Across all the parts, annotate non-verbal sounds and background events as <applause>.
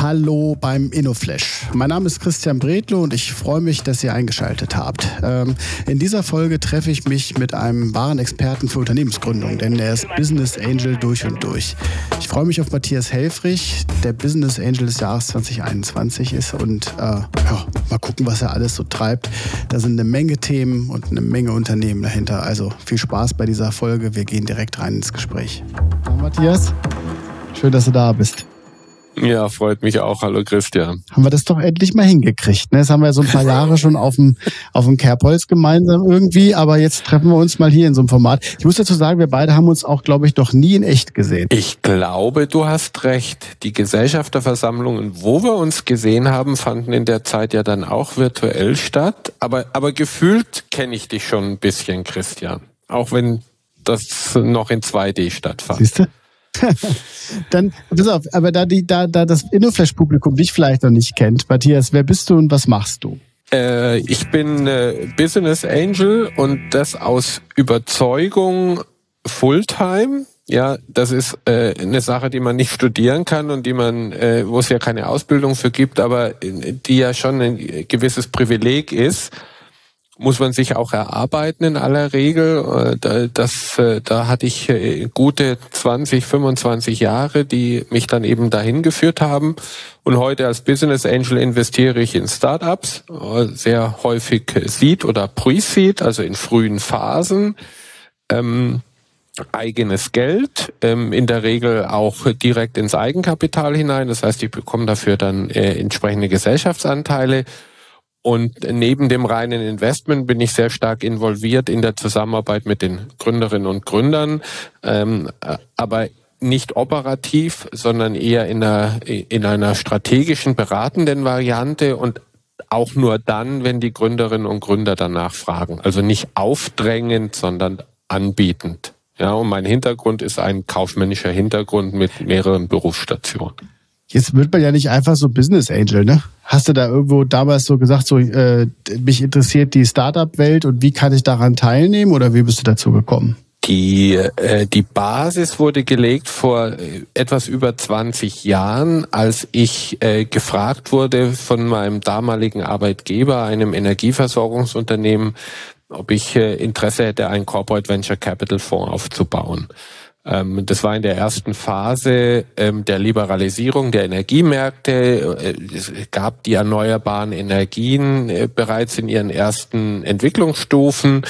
Hallo beim InnoFlash. Mein Name ist Christian Bredlo und ich freue mich, dass ihr eingeschaltet habt. Ähm, in dieser Folge treffe ich mich mit einem wahren Experten für Unternehmensgründung, denn er ist Business Angel durch und durch. Ich freue mich auf Matthias Helfrich, der Business Angel des Jahres 2021 ist und äh, ja, mal gucken, was er alles so treibt. Da sind eine Menge Themen und eine Menge Unternehmen dahinter. Also viel Spaß bei dieser Folge. Wir gehen direkt rein ins Gespräch. Hallo Matthias, schön, dass du da bist. Ja, freut mich auch. Hallo Christian. Haben wir das doch endlich mal hingekriegt. Ne? Das haben wir so ein paar Jahre schon auf dem, auf dem Kerbholz gemeinsam irgendwie, aber jetzt treffen wir uns mal hier in so einem Format. Ich muss dazu sagen, wir beide haben uns auch, glaube ich, noch nie in echt gesehen. Ich glaube, du hast recht. Die Gesellschafterversammlungen, wo wir uns gesehen haben, fanden in der Zeit ja dann auch virtuell statt. Aber, aber gefühlt kenne ich dich schon ein bisschen, Christian. Auch wenn das noch in 2D stattfand. Siehst du? <laughs> Dann, pass auf, aber da, die, da, da das InnoFlash-Publikum dich vielleicht noch nicht kennt, Matthias, wer bist du und was machst du? Äh, ich bin äh, Business Angel und das aus Überzeugung Fulltime. Ja, das ist äh, eine Sache, die man nicht studieren kann und die man, äh, wo es ja keine Ausbildung für gibt, aber äh, die ja schon ein gewisses Privileg ist muss man sich auch erarbeiten in aller Regel. Äh, das, äh, da hatte ich äh, gute 20, 25 Jahre, die mich dann eben dahin geführt haben. Und heute als Business Angel investiere ich in Startups, sehr häufig Seed oder Pre-Seed, also in frühen Phasen. Ähm, eigenes Geld, ähm, in der Regel auch direkt ins Eigenkapital hinein. Das heißt, ich bekomme dafür dann entsprechende Gesellschaftsanteile und neben dem reinen Investment bin ich sehr stark involviert in der Zusammenarbeit mit den Gründerinnen und Gründern, ähm, aber nicht operativ, sondern eher in einer, in einer strategischen, beratenden Variante und auch nur dann, wenn die Gründerinnen und Gründer danach fragen. Also nicht aufdrängend, sondern anbietend. Ja, und mein Hintergrund ist ein kaufmännischer Hintergrund mit mehreren Berufsstationen. Jetzt wird man ja nicht einfach so Business Angel, ne? Hast du da irgendwo damals so gesagt, so äh, mich interessiert die Startup-Welt und wie kann ich daran teilnehmen oder wie bist du dazu gekommen? Die, äh, die Basis wurde gelegt vor äh, etwas über 20 Jahren, als ich äh, gefragt wurde von meinem damaligen Arbeitgeber, einem Energieversorgungsunternehmen, ob ich äh, Interesse hätte, einen Corporate Venture Capital Fonds aufzubauen. Ähm, das war in der ersten Phase ähm, der Liberalisierung der Energiemärkte. Äh, es gab die erneuerbaren Energien äh, bereits in ihren ersten Entwicklungsstufen.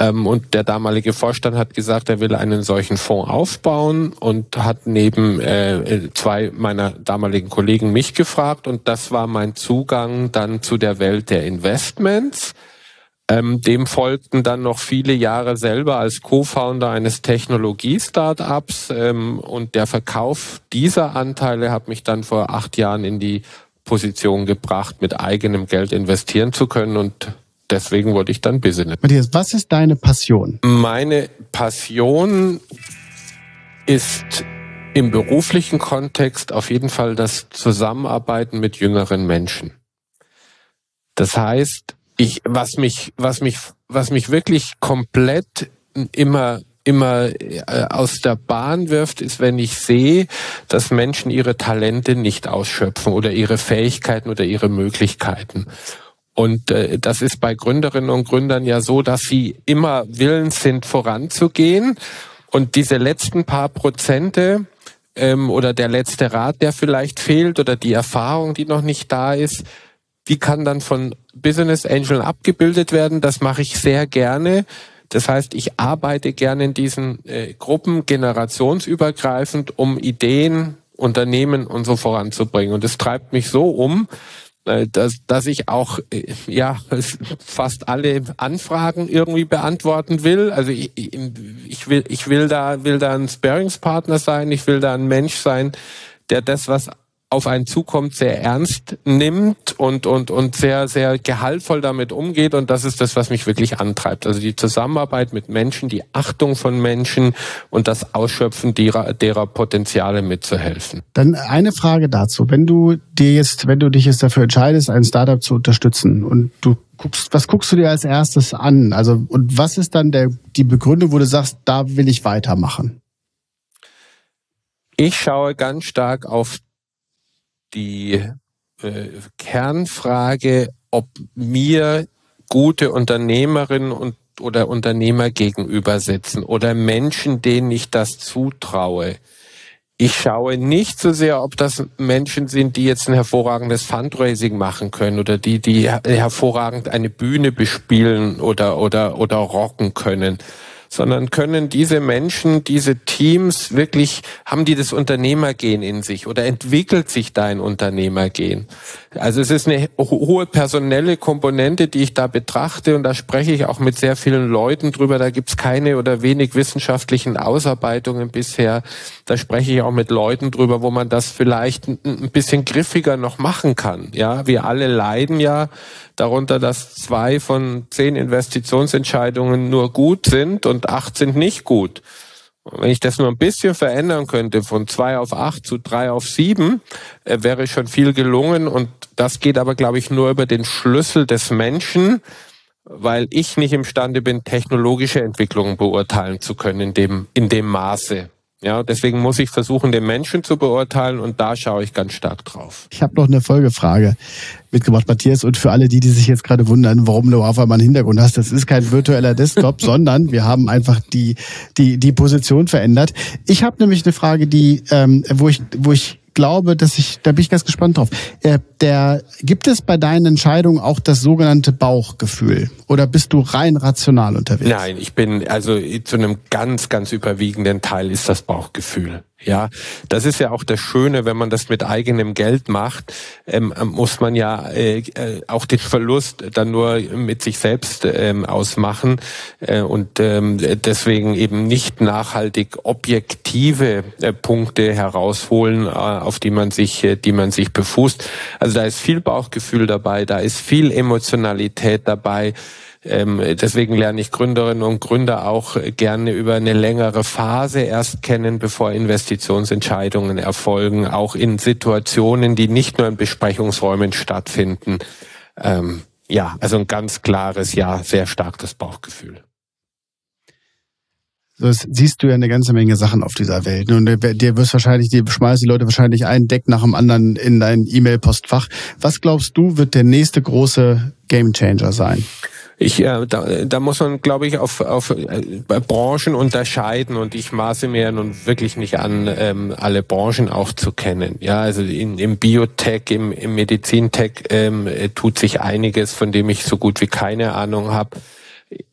Ähm, und der damalige Vorstand hat gesagt, er will einen solchen Fonds aufbauen und hat neben äh, zwei meiner damaligen Kollegen mich gefragt. Und das war mein Zugang dann zu der Welt der Investments. Ähm, dem folgten dann noch viele Jahre selber als Co-Founder eines Technologie-Startups ähm, und der Verkauf dieser Anteile hat mich dann vor acht Jahren in die Position gebracht, mit eigenem Geld investieren zu können und deswegen wurde ich dann Business. Matthias, was ist deine Passion? Meine Passion ist im beruflichen Kontext auf jeden Fall das Zusammenarbeiten mit jüngeren Menschen. Das heißt, ich, was mich, was mich, was mich wirklich komplett immer immer äh, aus der Bahn wirft, ist, wenn ich sehe, dass Menschen ihre Talente nicht ausschöpfen oder ihre Fähigkeiten oder ihre Möglichkeiten. Und äh, das ist bei Gründerinnen und Gründern ja so, dass sie immer willens sind, voranzugehen. Und diese letzten paar Prozente ähm, oder der letzte Rat, der vielleicht fehlt oder die Erfahrung, die noch nicht da ist, die kann dann von Business Angel abgebildet werden. Das mache ich sehr gerne. Das heißt, ich arbeite gerne in diesen äh, Gruppen generationsübergreifend, um Ideen, Unternehmen und so voranzubringen. Und es treibt mich so um, äh, dass, dass ich auch äh, ja <laughs> fast alle Anfragen irgendwie beantworten will. Also ich, ich will ich will da will da ein Sparingspartner sein. Ich will da ein Mensch sein, der das was auf einen zukommt, sehr ernst nimmt und, und, und sehr, sehr gehaltvoll damit umgeht. Und das ist das, was mich wirklich antreibt. Also die Zusammenarbeit mit Menschen, die Achtung von Menschen und das Ausschöpfen derer, derer Potenziale mitzuhelfen. Dann eine Frage dazu. Wenn du dir jetzt, wenn du dich jetzt dafür entscheidest, ein Startup zu unterstützen und du guckst, was guckst du dir als erstes an? Also, und was ist dann der, die Begründung, wo du sagst, da will ich weitermachen? Ich schaue ganz stark auf die äh, Kernfrage, ob mir gute Unternehmerinnen und oder Unternehmer gegenüber sitzen oder Menschen, denen ich das zutraue. Ich schaue nicht so sehr, ob das Menschen sind, die jetzt ein hervorragendes Fundraising machen können oder die, die hervorragend eine Bühne bespielen oder, oder, oder rocken können, sondern können diese Menschen, diese Teams wirklich, haben die das Unternehmergehen in sich oder entwickelt sich da ein Unternehmergehen? Also es ist eine hohe personelle Komponente, die ich da betrachte und da spreche ich auch mit sehr vielen Leuten drüber. Da gibt's keine oder wenig wissenschaftlichen Ausarbeitungen bisher. Da spreche ich auch mit Leuten drüber, wo man das vielleicht ein bisschen griffiger noch machen kann. Ja, wir alle leiden ja darunter, dass zwei von zehn Investitionsentscheidungen nur gut sind und acht sind nicht gut. Wenn ich das nur ein bisschen verändern könnte, von zwei auf acht zu drei auf sieben, äh, wäre schon viel gelungen. Und das geht aber, glaube ich, nur über den Schlüssel des Menschen, weil ich nicht imstande bin, technologische Entwicklungen beurteilen zu können in dem, in dem Maße. Ja, deswegen muss ich versuchen, den Menschen zu beurteilen und da schaue ich ganz stark drauf. Ich habe noch eine Folgefrage mitgebracht, Matthias. Und für alle die, die sich jetzt gerade wundern, warum du auf einmal einen Hintergrund hast, das ist kein virtueller Desktop, <laughs> sondern wir haben einfach die, die, die Position verändert. Ich habe nämlich eine Frage, die, ähm, wo ich, wo ich glaube, dass ich, da bin ich ganz gespannt drauf. Äh, der, gibt es bei deinen Entscheidungen auch das sogenannte Bauchgefühl? Oder bist du rein rational unterwegs? Nein, ich bin, also zu einem ganz, ganz überwiegenden Teil ist das Bauchgefühl. Ja, das ist ja auch das Schöne, wenn man das mit eigenem Geld macht, ähm, muss man ja äh, äh, auch den Verlust dann nur mit sich selbst ähm, ausmachen äh, und ähm, deswegen eben nicht nachhaltig objektive äh, Punkte herausholen, äh, auf die man sich, äh, die man sich befußt. Also da ist viel Bauchgefühl dabei, da ist viel Emotionalität dabei. Ähm, deswegen lerne ich Gründerinnen und Gründer auch gerne über eine längere Phase erst kennen, bevor Investitionsentscheidungen erfolgen, auch in Situationen, die nicht nur in Besprechungsräumen stattfinden. Ähm, ja, also ein ganz klares Ja, sehr stark das Bauchgefühl. So siehst du ja eine ganze Menge Sachen auf dieser Welt. Und dir wirst wahrscheinlich, dir schmeißen die Leute wahrscheinlich ein Deck nach dem anderen in dein E-Mail-Postfach. Was glaubst du, wird der nächste große Gamechanger sein? Ich, äh, da, da muss man, glaube ich, auf, auf äh, Branchen unterscheiden und ich maße mir nun wirklich nicht an, ähm, alle Branchen auch zu kennen. Ja, also in, im Biotech, im, im Medizintech ähm, tut sich einiges, von dem ich so gut wie keine Ahnung habe.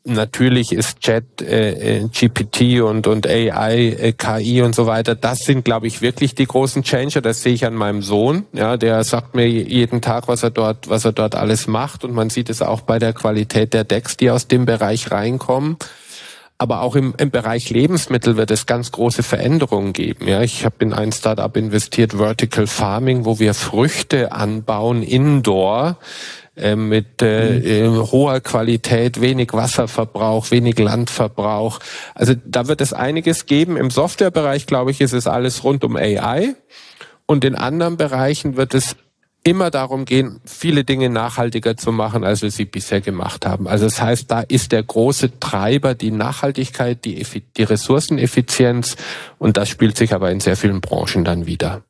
Natürlich ist Chat, äh, äh GPT und, und AI, äh, KI und so weiter, das sind, glaube ich, wirklich die großen Changer. Das sehe ich an meinem Sohn. Ja, der sagt mir jeden Tag, was er dort, was er dort alles macht. Und man sieht es auch bei der Qualität der Decks, die aus dem Bereich reinkommen. Aber auch im, im Bereich Lebensmittel wird es ganz große Veränderungen geben. Ja, ich habe in ein Startup investiert, Vertical Farming, wo wir Früchte anbauen, indoor äh, mit äh, mhm. hoher Qualität, wenig Wasserverbrauch, wenig Landverbrauch. Also da wird es einiges geben. Im Softwarebereich, glaube ich, ist es alles rund um AI. Und in anderen Bereichen wird es immer darum gehen, viele Dinge nachhaltiger zu machen, als wir sie bisher gemacht haben. Also das heißt, da ist der große Treiber die Nachhaltigkeit, die, die Ressourceneffizienz und das spielt sich aber in sehr vielen Branchen dann wieder.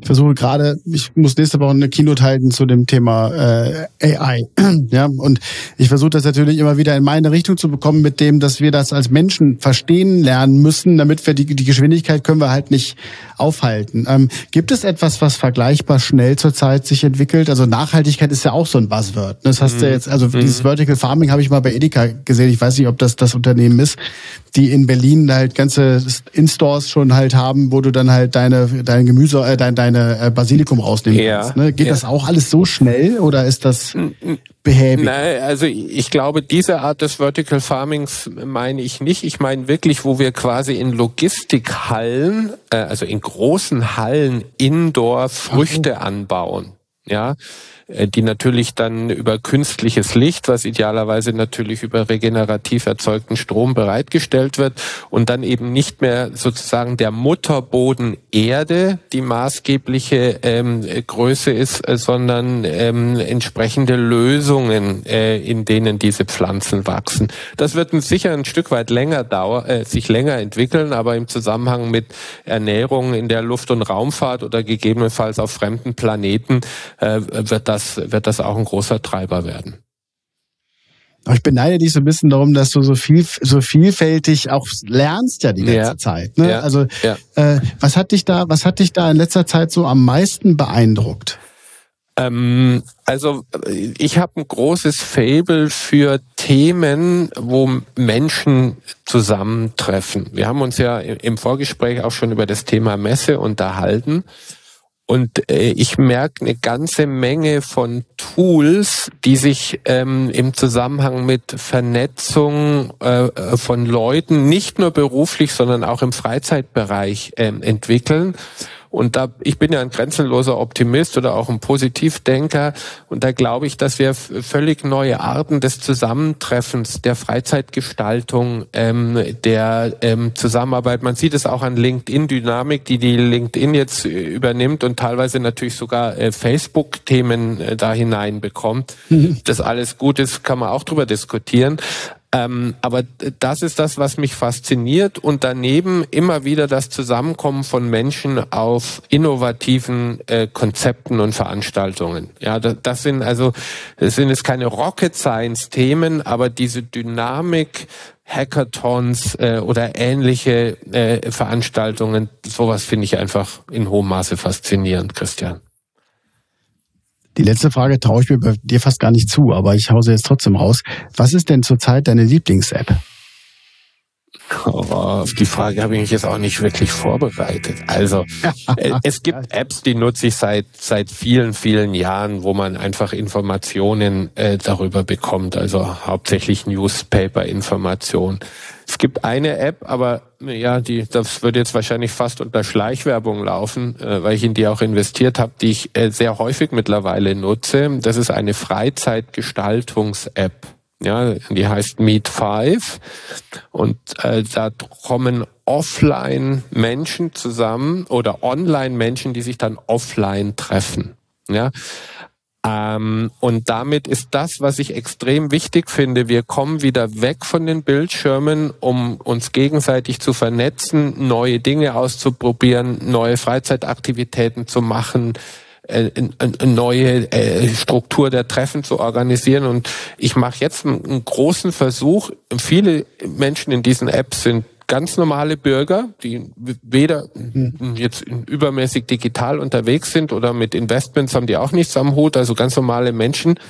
Ich versuche gerade, ich muss nächste Woche eine Keynote halten zu dem Thema äh, AI. <clears throat> ja, und ich versuche das natürlich immer wieder in meine Richtung zu bekommen, mit dem, dass wir das als Menschen verstehen lernen müssen, damit wir die, die Geschwindigkeit können wir halt nicht aufhalten. Ähm, gibt es etwas, was vergleichbar schnell zurzeit sich entwickelt? Also Nachhaltigkeit ist ja auch so ein Buzzword. Das hast mhm. du jetzt, also mhm. dieses Vertical Farming habe ich mal bei Edeka gesehen. Ich weiß nicht, ob das das Unternehmen ist, die in Berlin halt ganze In-Stores schon halt haben, wo du dann halt deine dein Gemüse, äh, dein, deine äh, Basilikum rausnehmen ja. kannst. Ne? Geht ja. das auch alles so schnell oder ist das behäbig? Nein, also ich glaube, diese Art des Vertical Farmings meine ich nicht. Ich meine wirklich, wo wir quasi in Logistikhallen, äh, also in großen Hallen Indoor Früchte okay. anbauen. Ja, die natürlich dann über künstliches Licht, was idealerweise natürlich über regenerativ erzeugten Strom bereitgestellt wird und dann eben nicht mehr sozusagen der Mutterboden Erde die maßgebliche ähm, Größe ist, äh, sondern ähm, entsprechende Lösungen, äh, in denen diese Pflanzen wachsen. Das wird sicher ein Stück weit länger dauern, äh, sich länger entwickeln, aber im Zusammenhang mit Ernährung in der Luft- und Raumfahrt oder gegebenenfalls auf fremden Planeten äh, wird das wird das auch ein großer Treiber werden. Ich beneide dich so ein bisschen darum, dass du so viel, so vielfältig auch lernst ja die letzte ja. Zeit. Ne? Ja. Also ja. Äh, was hat dich da, was hat dich da in letzter Zeit so am meisten beeindruckt? Ähm, also ich habe ein großes Fable für Themen, wo Menschen zusammentreffen. Wir haben uns ja im Vorgespräch auch schon über das Thema Messe unterhalten. Und äh, ich merke eine ganze Menge von Tools, die sich ähm, im Zusammenhang mit Vernetzung äh, von Leuten, nicht nur beruflich, sondern auch im Freizeitbereich ähm, entwickeln. Und da, ich bin ja ein grenzenloser Optimist oder auch ein Positivdenker. Und da glaube ich, dass wir völlig neue Arten des Zusammentreffens, der Freizeitgestaltung, ähm, der ähm, Zusammenarbeit, man sieht es auch an LinkedIn-Dynamik, die die LinkedIn jetzt übernimmt und teilweise natürlich sogar äh, Facebook-Themen äh, da hineinbekommt. Mhm. Das alles gut ist, kann man auch drüber diskutieren. Ähm, aber das ist das, was mich fasziniert und daneben immer wieder das Zusammenkommen von Menschen auf innovativen äh, Konzepten und Veranstaltungen. Ja, das, das sind also, das sind jetzt keine Rocket Science Themen, aber diese Dynamik, Hackathons äh, oder ähnliche äh, Veranstaltungen, sowas finde ich einfach in hohem Maße faszinierend, Christian. Die letzte Frage traue ich mir bei dir fast gar nicht zu, aber ich hause jetzt trotzdem raus. Was ist denn zurzeit deine Lieblings-App? Oh, auf die Frage habe ich mich jetzt auch nicht wirklich vorbereitet. Also <laughs> äh, es gibt Apps, die nutze ich seit seit vielen vielen Jahren, wo man einfach Informationen äh, darüber bekommt. Also hauptsächlich Newspaper-Informationen. Es gibt eine App, aber ja, die, das würde jetzt wahrscheinlich fast unter Schleichwerbung laufen, äh, weil ich in die auch investiert habe, die ich äh, sehr häufig mittlerweile nutze. Das ist eine Freizeitgestaltungs-App. Ja, die heißt Meet Five und äh, da kommen offline Menschen zusammen oder online Menschen, die sich dann offline treffen. Ja, ähm, und damit ist das, was ich extrem wichtig finde, wir kommen wieder weg von den Bildschirmen, um uns gegenseitig zu vernetzen, neue Dinge auszuprobieren, neue Freizeitaktivitäten zu machen, äh, eine neue äh, Struktur der Treffen zu organisieren. Und ich mache jetzt einen großen Versuch. Viele Menschen in diesen Apps sind ganz normale Bürger, die weder mhm. jetzt übermäßig digital unterwegs sind oder mit Investments haben die auch nichts am Hut, also ganz normale Menschen,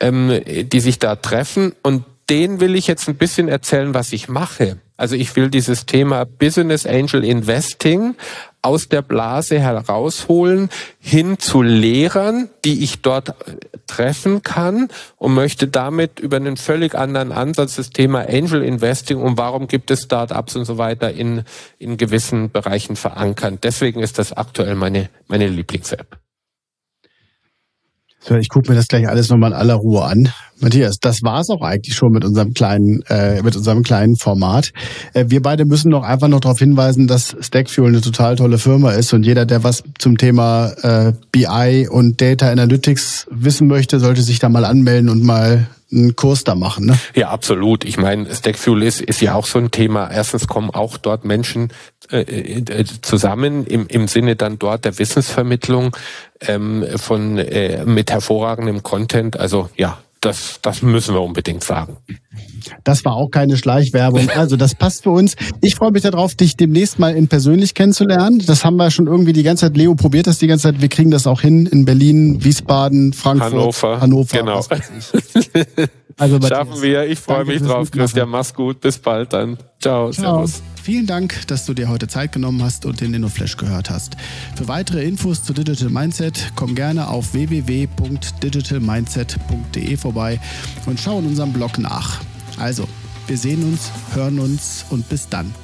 ähm, die sich da treffen. Und denen will ich jetzt ein bisschen erzählen, was ich mache. Also ich will dieses Thema Business Angel Investing aus der Blase herausholen, hin zu Lehrern, die ich dort äh, treffen kann und möchte damit über einen völlig anderen Ansatz das Thema Angel Investing und warum gibt es Startups und so weiter in, in gewissen Bereichen verankern. Deswegen ist das aktuell meine, meine Lieblings-App. So, ich gucke mir das gleich alles nochmal in aller Ruhe an. Matthias, das war's auch eigentlich schon mit unserem kleinen, äh, mit unserem kleinen Format. Äh, wir beide müssen noch einfach noch darauf hinweisen, dass Stackfuel eine total tolle Firma ist und jeder, der was zum Thema äh, BI und Data Analytics wissen möchte, sollte sich da mal anmelden und mal einen Kurs da machen. Ne? Ja, absolut. Ich meine, Stackfuel ist, ist ja auch so ein Thema. Erstens kommen auch dort Menschen äh, äh, zusammen im, im Sinne dann dort der Wissensvermittlung ähm, von äh, mit hervorragendem Content. Also ja, das, das müssen wir unbedingt sagen. Das war auch keine Schleichwerbung. <laughs> Also das passt für uns. Ich freue mich darauf, dich demnächst mal in persönlich kennenzulernen. Das haben wir schon irgendwie die ganze Zeit. Leo probiert das die ganze Zeit. Wir kriegen das auch hin in Berlin, Wiesbaden, Frankfurt, Hannover. Hannover genau. <laughs> Also, Schaffen wir. Ich freue mich drauf, Christian. Mach's gut. Bis bald dann. Ciao. Ciao. Servus. Vielen Dank, dass du dir heute Zeit genommen hast und den InnoFlash gehört hast. Für weitere Infos zu Digital Mindset komm gerne auf www.digitalmindset.de vorbei und schau in unserem Blog nach. Also, wir sehen uns, hören uns und bis dann.